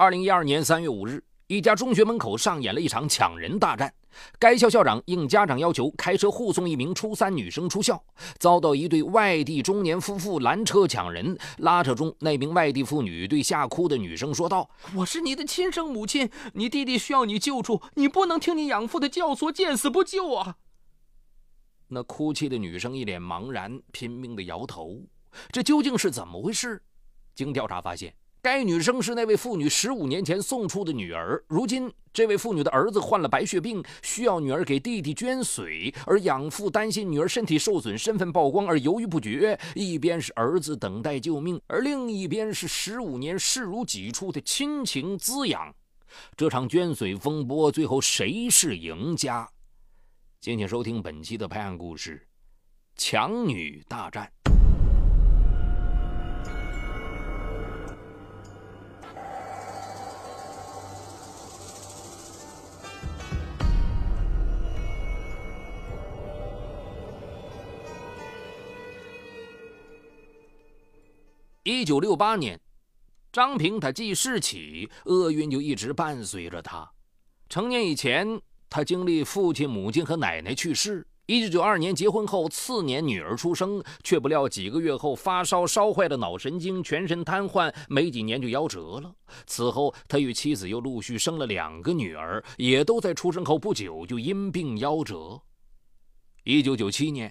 二零一二年三月五日，一家中学门口上演了一场抢人大战。该校校长应家长要求，开车护送一名初三女生出校，遭到一对外地中年夫妇拦车抢人。拉扯中，那名外地妇女对吓哭的女生说道：“我是你的亲生母亲，你弟弟需要你救助，你不能听你养父的教唆，见死不救啊！”那哭泣的女生一脸茫然，拼命地摇头。这究竟是怎么回事？经调查发现。该女生是那位妇女十五年前送出的女儿。如今，这位妇女的儿子患了白血病，需要女儿给弟弟捐髓，而养父担心女儿身体受损、身份曝光而犹豫不决。一边是儿子等待救命，而另一边是十五年视如己出的亲情滋养。这场捐髓风波，最后谁是赢家？敬请收听本期的拍案故事《强女大战》。一九六八年，张平他记事起，厄运就一直伴随着他。成年以前，他经历父亲、母亲和奶奶去世。一九九二年结婚后，次年女儿出生，却不料几个月后发烧烧坏了脑神经，全身瘫痪，没几年就夭折了。此后，他与妻子又陆续生了两个女儿，也都在出生后不久就因病夭折。一九九七年。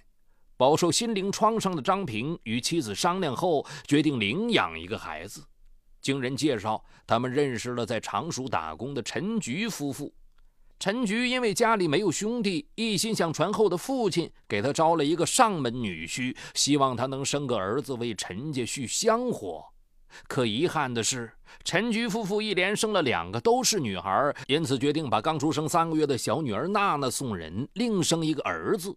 饱受心灵创伤的张平与妻子商量后，决定领养一个孩子。经人介绍，他们认识了在常熟打工的陈菊夫妇。陈菊因为家里没有兄弟，一心想传后的父亲给他招了一个上门女婿，希望他能生个儿子为陈家续香火。可遗憾的是，陈菊夫妇一连生了两个都是女孩，因此决定把刚出生三个月的小女儿娜娜送人，另生一个儿子。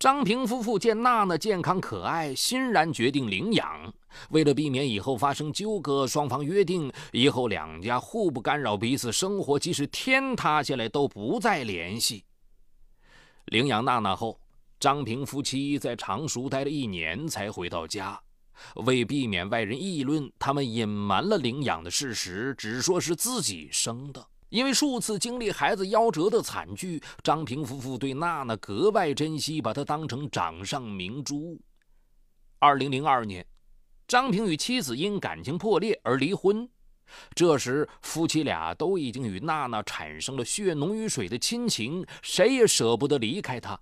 张平夫妇见娜娜健康可爱，欣然决定领养。为了避免以后发生纠葛，双方约定以后两家互不干扰彼此生活，即使天塌下来都不再联系。领养娜娜后，张平夫妻在常熟待了一年才回到家。为避免外人议论，他们隐瞒了领养的事实，只说是自己生的。因为数次经历孩子夭折的惨剧，张平夫妇对娜娜格外珍惜，把她当成掌上明珠。二零零二年，张平与妻子因感情破裂而离婚。这时，夫妻俩都已经与娜娜产生了血浓于水的亲情，谁也舍不得离开她。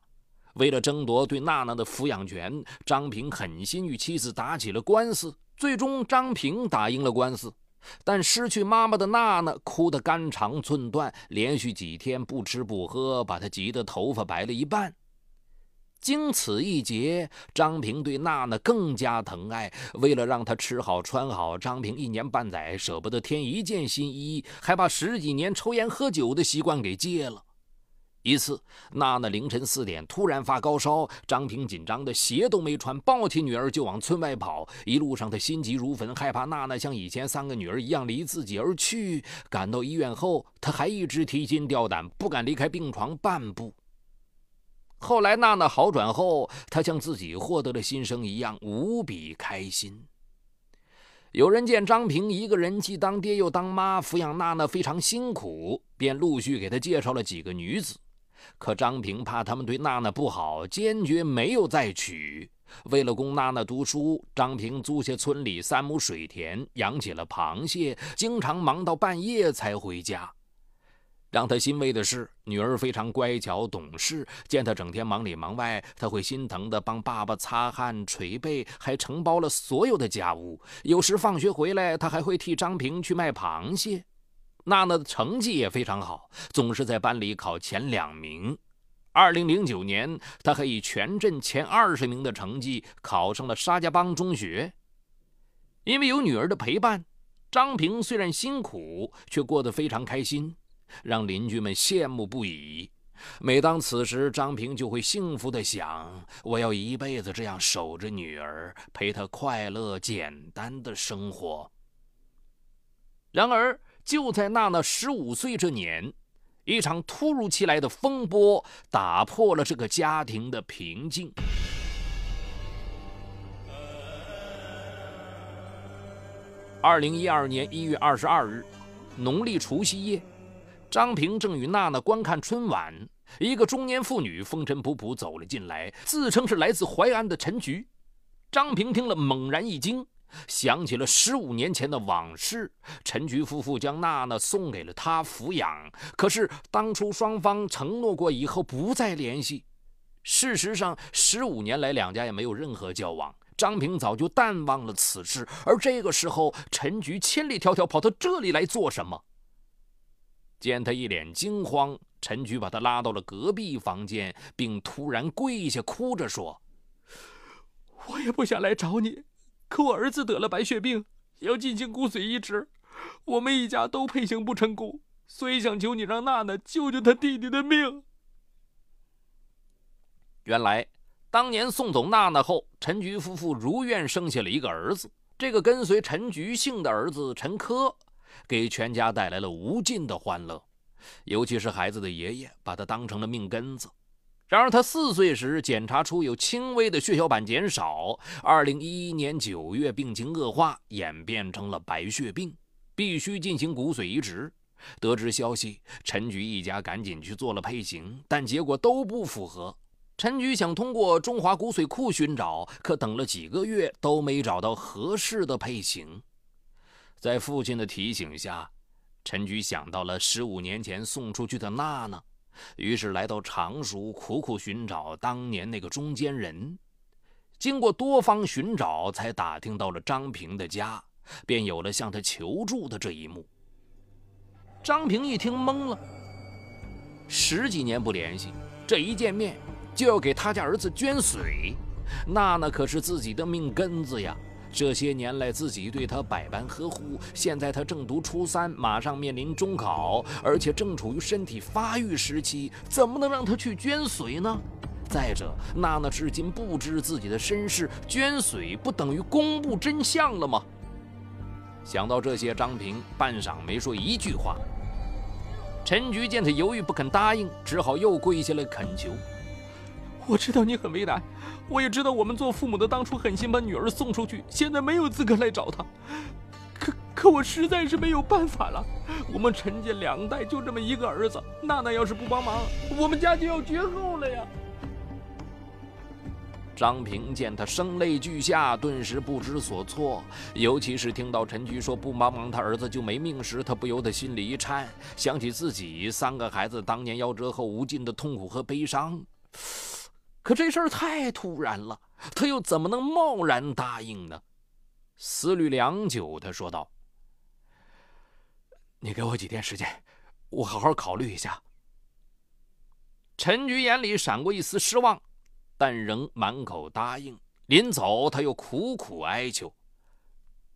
为了争夺对娜娜的抚养权，张平狠心与妻子打起了官司。最终，张平打赢了官司。但失去妈妈的娜娜哭得肝肠寸断，连续几天不吃不喝，把她急得头发白了一半。经此一劫，张平对娜娜更加疼爱。为了让她吃好穿好，张平一年半载舍不得添一件新衣，还把十几年抽烟喝酒的习惯给戒了。一次，娜娜凌晨四点突然发高烧，张平紧张的鞋都没穿，抱起女儿就往村外跑。一路上，他心急如焚，害怕娜娜像以前三个女儿一样离自己而去。赶到医院后，他还一直提心吊胆，不敢离开病床半步。后来，娜娜好转后，他像自己获得了新生一样，无比开心。有人见张平一个人既当爹又当妈，抚养娜娜非常辛苦，便陆续给他介绍了几个女子。可张平怕他们对娜娜不好，坚决没有再娶。为了供娜娜读书，张平租下村里三亩水田，养起了螃蟹，经常忙到半夜才回家。让他欣慰的是，女儿非常乖巧懂事。见他整天忙里忙外，他会心疼地帮爸爸擦汗、捶背，还承包了所有的家务。有时放学回来，他还会替张平去卖螃蟹。娜娜的成绩也非常好，总是在班里考前两名。二零零九年，她还以全镇前二十名的成绩考上了沙家浜中学。因为有女儿的陪伴，张平虽然辛苦，却过得非常开心，让邻居们羡慕不已。每当此时，张平就会幸福地想：我要一辈子这样守着女儿，陪她快乐简单的生活。然而，就在娜娜十五岁这年，一场突如其来的风波打破了这个家庭的平静。二零一二年一月二十二日，农历除夕夜，张平正与娜娜观看春晚，一个中年妇女风尘仆仆走了进来，自称是来自淮安的陈菊。张平听了猛然一惊，想起了十五年前的往事。陈菊夫妇将娜娜送给了他抚养，可是当初双方承诺过以后不再联系。事实上，十五年来两家也没有任何交往。张平早就淡忘了此事，而这个时候，陈菊千里迢迢跑到这里来做什么？见他一脸惊慌，陈菊把他拉到了隔壁房间，并突然跪下，哭着说：“我也不想来找你，可我儿子得了白血病，要进行骨髓移植，我们一家都配型不成功，所以想求你让娜娜救救他弟弟的命。”原来。当年送走娜娜后，陈菊夫妇如愿生下了一个儿子。这个跟随陈菊姓的儿子陈科，给全家带来了无尽的欢乐。尤其是孩子的爷爷，把他当成了命根子。然而他四岁时检查出有轻微的血小板减少，二零一一年九月病情恶化，演变成了白血病，必须进行骨髓移植。得知消息，陈菊一家赶紧去做了配型，但结果都不符合。陈菊想通过中华骨髓库寻找，可等了几个月都没找到合适的配型。在父亲的提醒下，陈菊想到了十五年前送出去的娜娜，于是来到常熟苦苦寻找当年那个中间人。经过多方寻找，才打听到了张平的家，便有了向他求助的这一幕。张平一听懵了，十几年不联系，这一见面。就要给他家儿子捐髓，娜娜可是自己的命根子呀！这些年来自己对他百般呵护，现在他正读初三，马上面临中考，而且正处于身体发育时期，怎么能让他去捐髓呢？再者，娜娜至今不知自己的身世，捐髓不等于公布真相了吗？想到这些，张平半晌没说一句话。陈局见他犹豫不肯答应，只好又跪下来恳求。我知道你很为难，我也知道我们做父母的当初狠心把女儿送出去，现在没有资格来找她。可可我实在是没有办法了。我们陈家两代就这么一个儿子，娜娜要是不帮忙，我们家就要绝后了呀。张平见他声泪俱下，顿时不知所措。尤其是听到陈菊说不帮忙他儿子就没命时，他不由得心里一颤，想起自己三个孩子当年夭折后无尽的痛苦和悲伤。可这事儿太突然了，他又怎么能贸然答应呢？思虑良久，他说道：“你给我几天时间，我好好考虑一下。”陈菊眼里闪过一丝失望，但仍满口答应。临走，他又苦苦哀求：“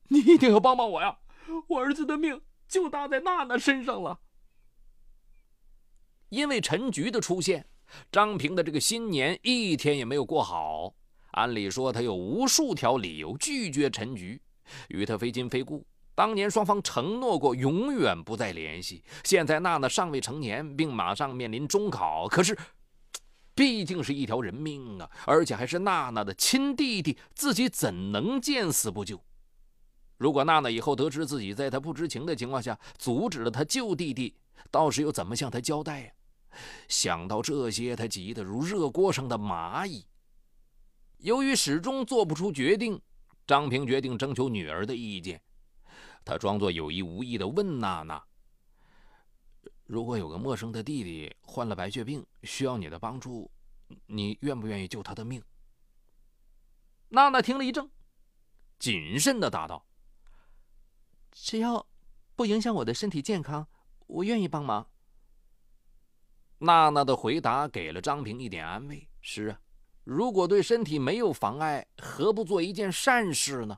你一定要帮帮我呀！我儿子的命就搭在娜娜身上了。”因为陈菊的出现。张平的这个新年一天也没有过好。按理说，他有无数条理由拒绝陈菊，与他非亲非故。当年双方承诺过永远不再联系。现在娜娜尚未成年，并马上面临中考，可是，毕竟是一条人命啊，而且还是娜娜的亲弟弟，自己怎能见死不救？如果娜娜以后得知自己在他不知情的情况下阻止了他救弟弟，到时又怎么向他交代呀？想到这些，他急得如热锅上的蚂蚁。由于始终做不出决定，张平决定征求女儿的意见。他装作有意无意地问娜娜：“如果有个陌生的弟弟患了白血病，需要你的帮助，你愿不愿意救他的命？”娜娜听了一怔，谨慎地答道：“只要不影响我的身体健康，我愿意帮忙。”娜娜的回答给了张平一点安慰。是啊，如果对身体没有妨碍，何不做一件善事呢？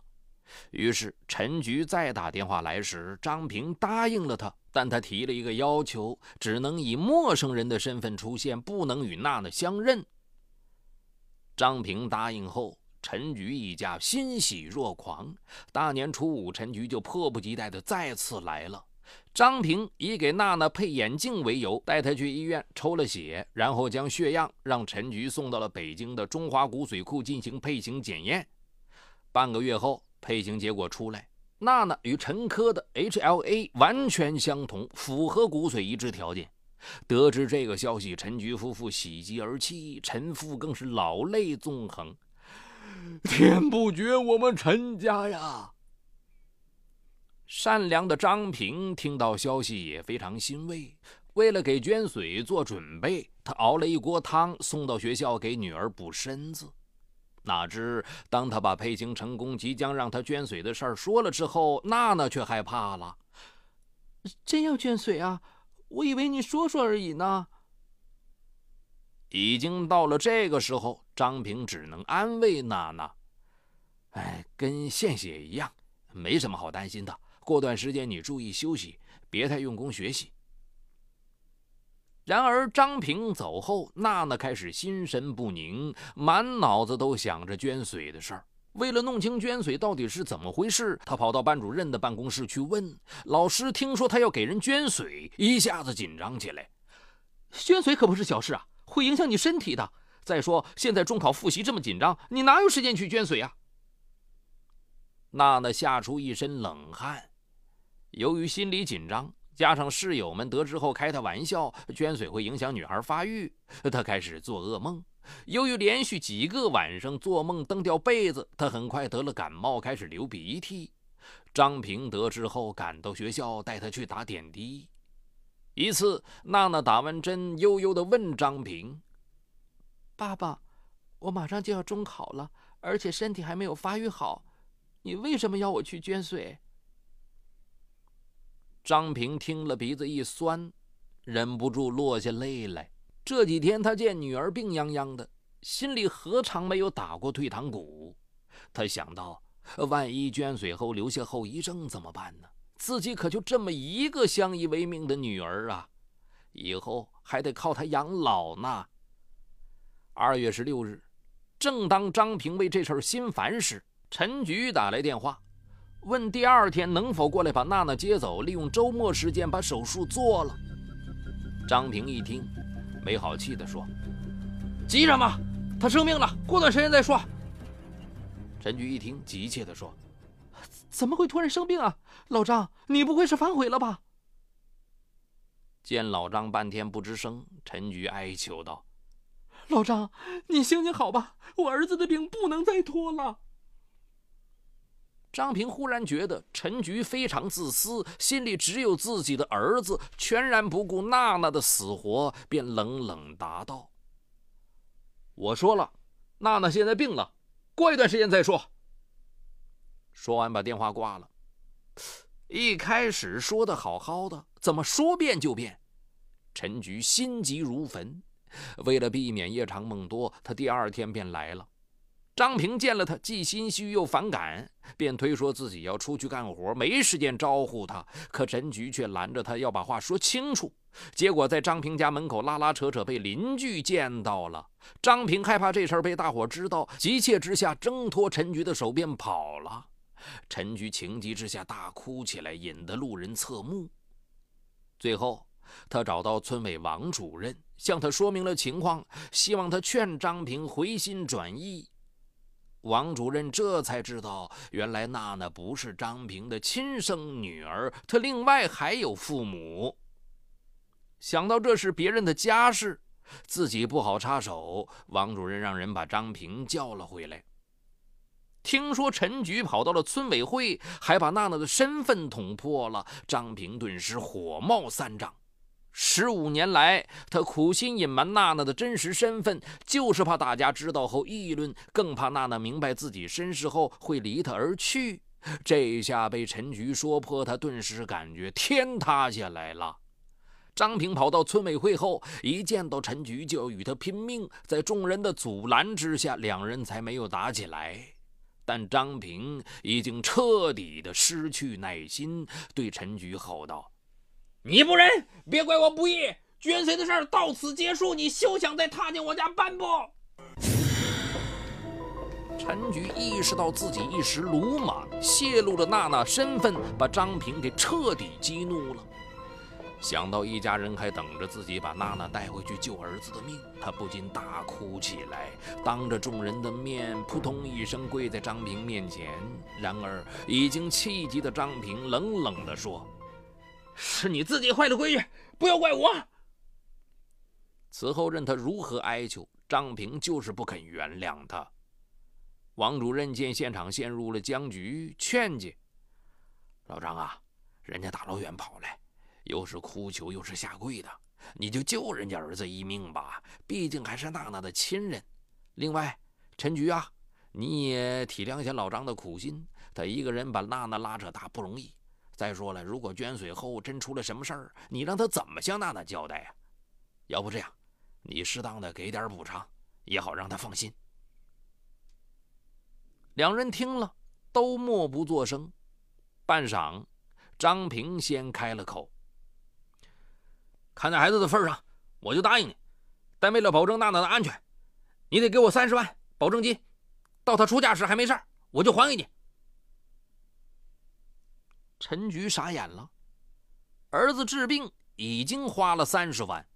于是陈菊再打电话来时，张平答应了他，但他提了一个要求，只能以陌生人的身份出现，不能与娜娜相认。张平答应后，陈菊一家欣喜若狂。大年初五，陈菊就迫不及待地再次来了。张平以给娜娜配眼镜为由，带她去医院抽了血，然后将血样让陈菊送到了北京的中华骨髓库进行配型检验。半个月后，配型结果出来，娜娜与陈科的 HLA 完全相同，符合骨髓移植条件。得知这个消息，陈菊夫妇喜极而泣，陈父更是老泪纵横。天不绝我们陈家呀！善良的张平听到消息也非常欣慰。为了给捐髓做准备，他熬了一锅汤送到学校给女儿补身子。哪知当他把配型成功、即将让他捐髓的事儿说了之后，娜娜却害怕了。真要捐髓啊？我以为你说说而已呢。已经到了这个时候，张平只能安慰娜娜：“哎，跟献血一样，没什么好担心的。过段时间你注意休息，别太用功学习。”然而张平走后，娜娜开始心神不宁，满脑子都想着捐髓的事儿。为了弄清捐髓到底是怎么回事，她跑到班主任的办公室去问老师。听说他要给人捐髓，一下子紧张起来。捐髓可不是小事啊！会影响你身体的。再说现在中考复习这么紧张，你哪有时间去捐髓啊？娜娜吓出一身冷汗。由于心理紧张，加上室友们得知后开他玩笑，捐髓会影响女孩发育，他开始做噩梦。由于连续几个晚上做梦蹬掉被子，他很快得了感冒，开始流鼻涕。张平得知后赶到学校，带他去打点滴。一次，娜娜打完针，悠悠地问张平：“爸爸，我马上就要中考了，而且身体还没有发育好，你为什么要我去捐髓？”张平听了，鼻子一酸，忍不住落下泪来。这几天他见女儿病殃殃的，心里何尝没有打过退堂鼓？他想到，万一捐髓后留下后遗症怎么办呢？自己可就这么一个相依为命的女儿啊，以后还得靠她养老呢。二月十六日，正当张平为这事心烦时，陈局打来电话，问第二天能否过来把娜娜接走，利用周末时间把手术做了。张平一听，没好气地说：“急什么？她生病了，过段时间再说。”陈局一听，急切地说。怎么会突然生病啊？老张，你不会是反悔了吧？见老张半天不吱声，陈局哀求道：“老张，你行行好吧，我儿子的病不能再拖了。”张平忽然觉得陈局非常自私，心里只有自己的儿子，全然不顾娜娜的死活，便冷冷答道：“我说了，娜娜现在病了，过一段时间再说。”说完，把电话挂了。一开始说的好好的，怎么说变就变？陈菊心急如焚。为了避免夜长梦多，他第二天便来了。张平见了他，既心虚又反感，便推说自己要出去干活，没时间招呼他。可陈菊却拦着他，要把话说清楚。结果在张平家门口拉拉扯扯，被邻居见到了。张平害怕这事儿被大伙知道，急切之下挣脱陈菊的手，便跑了。陈菊情急之下大哭起来，引得路人侧目。最后，他找到村委王主任，向他说明了情况，希望他劝张平回心转意。王主任这才知道，原来娜娜不是张平的亲生女儿，她另外还有父母。想到这是别人的家事，自己不好插手，王主任让人把张平叫了回来。听说陈局跑到了村委会，还把娜娜的身份捅破了，张平顿时火冒三丈。十五年来，他苦心隐瞒娜娜的真实身份，就是怕大家知道后议论，更怕娜娜明白自己身世后会离他而去。这下被陈局说破，他顿时感觉天塌下来了。张平跑到村委会后，一见到陈局就要与他拼命，在众人的阻拦之下，两人才没有打起来。但张平已经彻底的失去耐心，对陈菊吼道：“你不仁，别怪我不义！捐髓的事儿到此结束，你休想再踏进我家半步！”陈菊意识到自己一时鲁莽，泄露了娜娜身份，把张平给彻底激怒了。想到一家人还等着自己把娜娜带回去救儿子的命，他不禁大哭起来，当着众人的面扑通一声跪在张平面前。然而已经气急的张平冷冷地说：“是你自己坏了规矩，不要怪我。”此后任他如何哀求，张平就是不肯原谅他。王主任见现场陷入了僵局，劝解：“老张啊，人家大老远跑来。”又是哭求又是下跪的，你就救人家儿子一命吧，毕竟还是娜娜的亲人。另外，陈局啊，你也体谅一下老张的苦心，他一个人把娜娜拉扯大不容易。再说了，如果捐髓后真出了什么事儿，你让他怎么向娜娜交代呀？要不这样，你适当的给点补偿，也好让他放心。两人听了，都默不作声。半晌，张平先开了口。看在孩子的份上，我就答应你。但为了保证娜娜的安全，你得给我三十万保证金。到她出嫁时还没事我就还给你。陈局傻眼了，儿子治病已经花了三十万，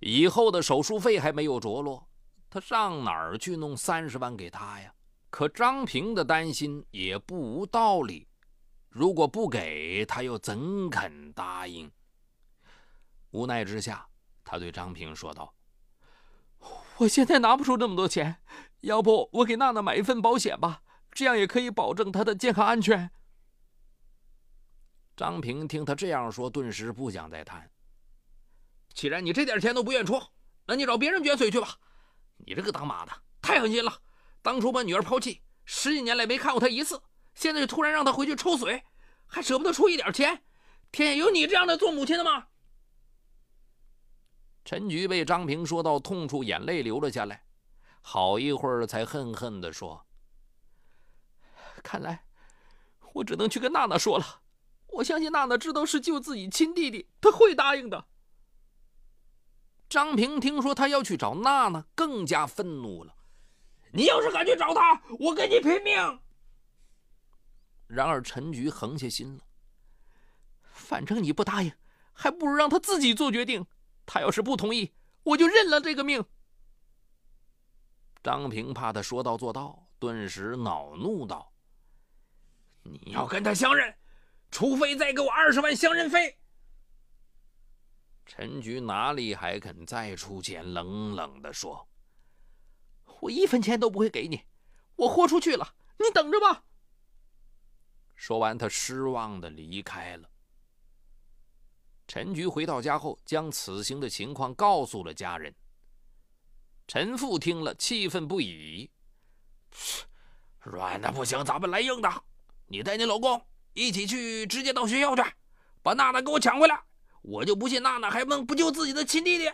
以后的手术费还没有着落，他上哪儿去弄三十万给他呀？可张平的担心也不无道理，如果不给他，又怎肯答应？无奈之下，他对张平说道：“我现在拿不出这么多钱，要不我给娜娜买一份保险吧，这样也可以保证她的健康安全。”张平听他这样说，顿时不想再谈。既然你这点钱都不愿出，那你找别人捐髓去吧。你这个当妈的太狠心了，当初把女儿抛弃，十几年来没看过她一次，现在就突然让她回去抽髓，还舍不得出一点钱。天下有你这样的做母亲的吗？陈局被张平说到痛处，眼泪流了下来，好一会儿才恨恨地说：“看来我只能去跟娜娜说了。我相信娜娜知道是救自己亲弟弟，她会答应的。”张平听说他要去找娜娜，更加愤怒了：“你要是敢去找他，我跟你拼命！”然而陈局横下心了：“反正你不答应，还不如让他自己做决定。”他要是不同意，我就认了这个命。张平怕他说到做到，顿时恼怒道：“你要跟他相认，除非再给我二十万相认费。”陈局哪里还肯再出钱，冷冷的说：“我一分钱都不会给你，我豁出去了，你等着吧。”说完，他失望的离开了。陈局回到家后，将此行的情况告诉了家人。陈父听了，气愤不已：“软的不行，咱们来硬的！你带你老公一起去，直接到学校去，把娜娜给我抢回来！我就不信娜娜还能不救自己的亲弟弟。”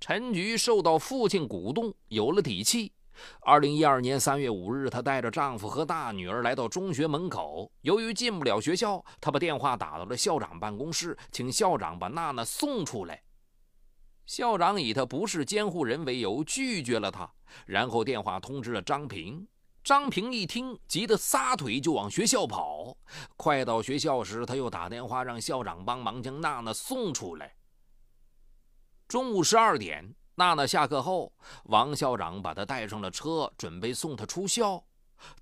陈局受到父亲鼓动，有了底气。二零一二年三月五日，她带着丈夫和大女儿来到中学门口。由于进不了学校，她把电话打到了校长办公室，请校长把娜娜送出来。校长以她不是监护人为由拒绝了她，然后电话通知了张平。张平一听，急得撒腿就往学校跑。快到学校时，他又打电话让校长帮忙将娜娜送出来。中午十二点。娜娜下课后，王校长把她带上了车，准备送她出校。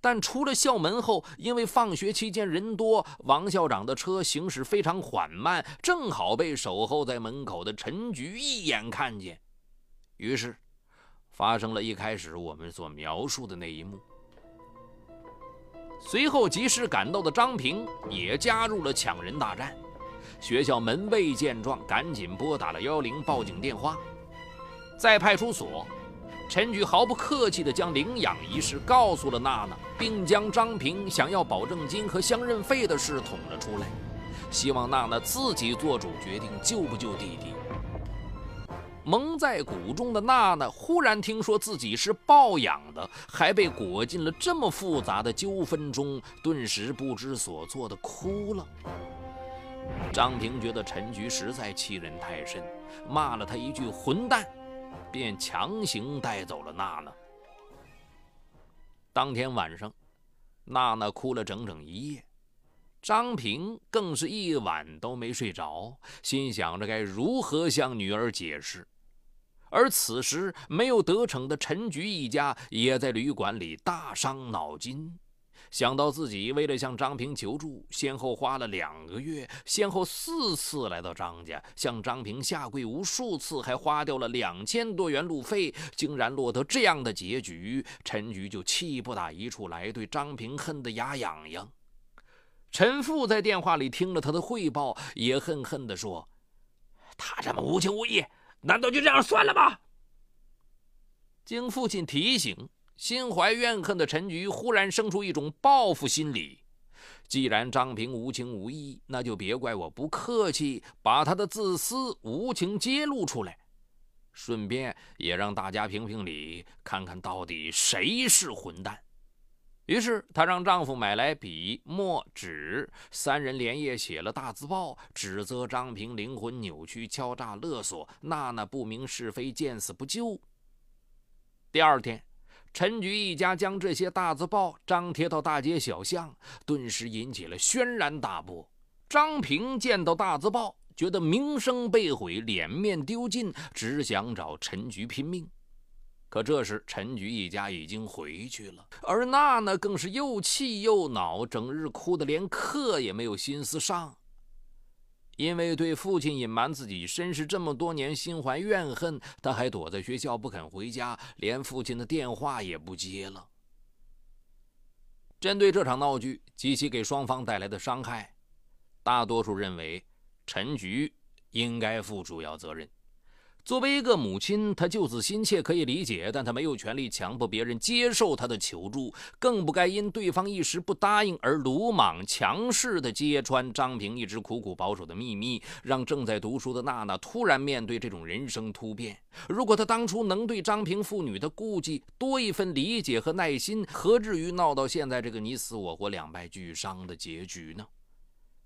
但出了校门后，因为放学期间人多，王校长的车行驶非常缓慢，正好被守候在门口的陈局一眼看见。于是，发生了一开始我们所描述的那一幕。随后，及时赶到的张平也加入了抢人大战。学校门卫见状，赶紧拨打了幺幺零报警电话。在派出所，陈局毫不客气地将领养一事告诉了娜娜，并将张平想要保证金和相认费的事捅了出来，希望娜娜自己做主决定救不救弟弟。蒙在鼓中的娜娜忽然听说自己是抱养的，还被裹进了这么复杂的纠纷中，顿时不知所措地哭了。张平觉得陈局实在欺人太甚，骂了他一句“混蛋”。便强行带走了娜娜。当天晚上，娜娜哭了整整一夜。张平更是一晚都没睡着，心想着该如何向女儿解释。而此时没有得逞的陈菊一家也在旅馆里大伤脑筋。想到自己为了向张平求助，先后花了两个月，先后四次来到张家，向张平下跪无数次，还花掉了两千多元路费，竟然落得这样的结局，陈菊就气不打一处来，对张平恨得牙痒痒。陈父在电话里听了他的汇报，也恨恨地说：“他这么无情无义，难道就这样算了吗？”经父亲提醒。心怀怨恨的陈菊忽然生出一种报复心理。既然张平无情无义，那就别怪我不客气，把他的自私无情揭露出来，顺便也让大家评评理，看看到底谁是混蛋。于是，她让丈夫买来笔墨纸，三人连夜写了大字报，指责张平灵魂扭曲、敲诈勒索，娜娜不明是非、见死不救。第二天。陈菊一家将这些大字报张贴到大街小巷，顿时引起了轩然大波。张平见到大字报，觉得名声被毁，脸面丢尽，只想找陈菊拼命。可这时陈菊一家已经回去了，而娜娜更是又气又恼，整日哭得连课也没有心思上。因为对父亲隐瞒自己身世这么多年，心怀怨恨，他还躲在学校不肯回家，连父亲的电话也不接了。针对这场闹剧及其给双方带来的伤害，大多数认为陈菊应该负主要责任。作为一个母亲，她救子心切可以理解，但她没有权利强迫别人接受她的求助，更不该因对方一时不答应而鲁莽强势地揭穿张平一直苦苦保守的秘密，让正在读书的娜娜突然面对这种人生突变。如果她当初能对张平父女的顾忌多一份理解和耐心，何至于闹到现在这个你死我活、两败俱伤的结局呢？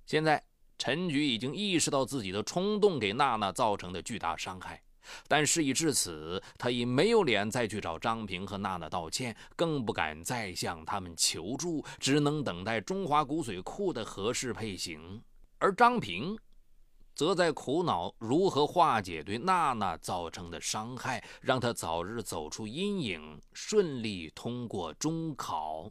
现在，陈菊已经意识到自己的冲动给娜娜造成的巨大伤害。但事已至此，他已没有脸再去找张平和娜娜道歉，更不敢再向他们求助，只能等待中华骨髓库的合适配型。而张平，则在苦恼如何化解对娜娜造成的伤害，让她早日走出阴影，顺利通过中考。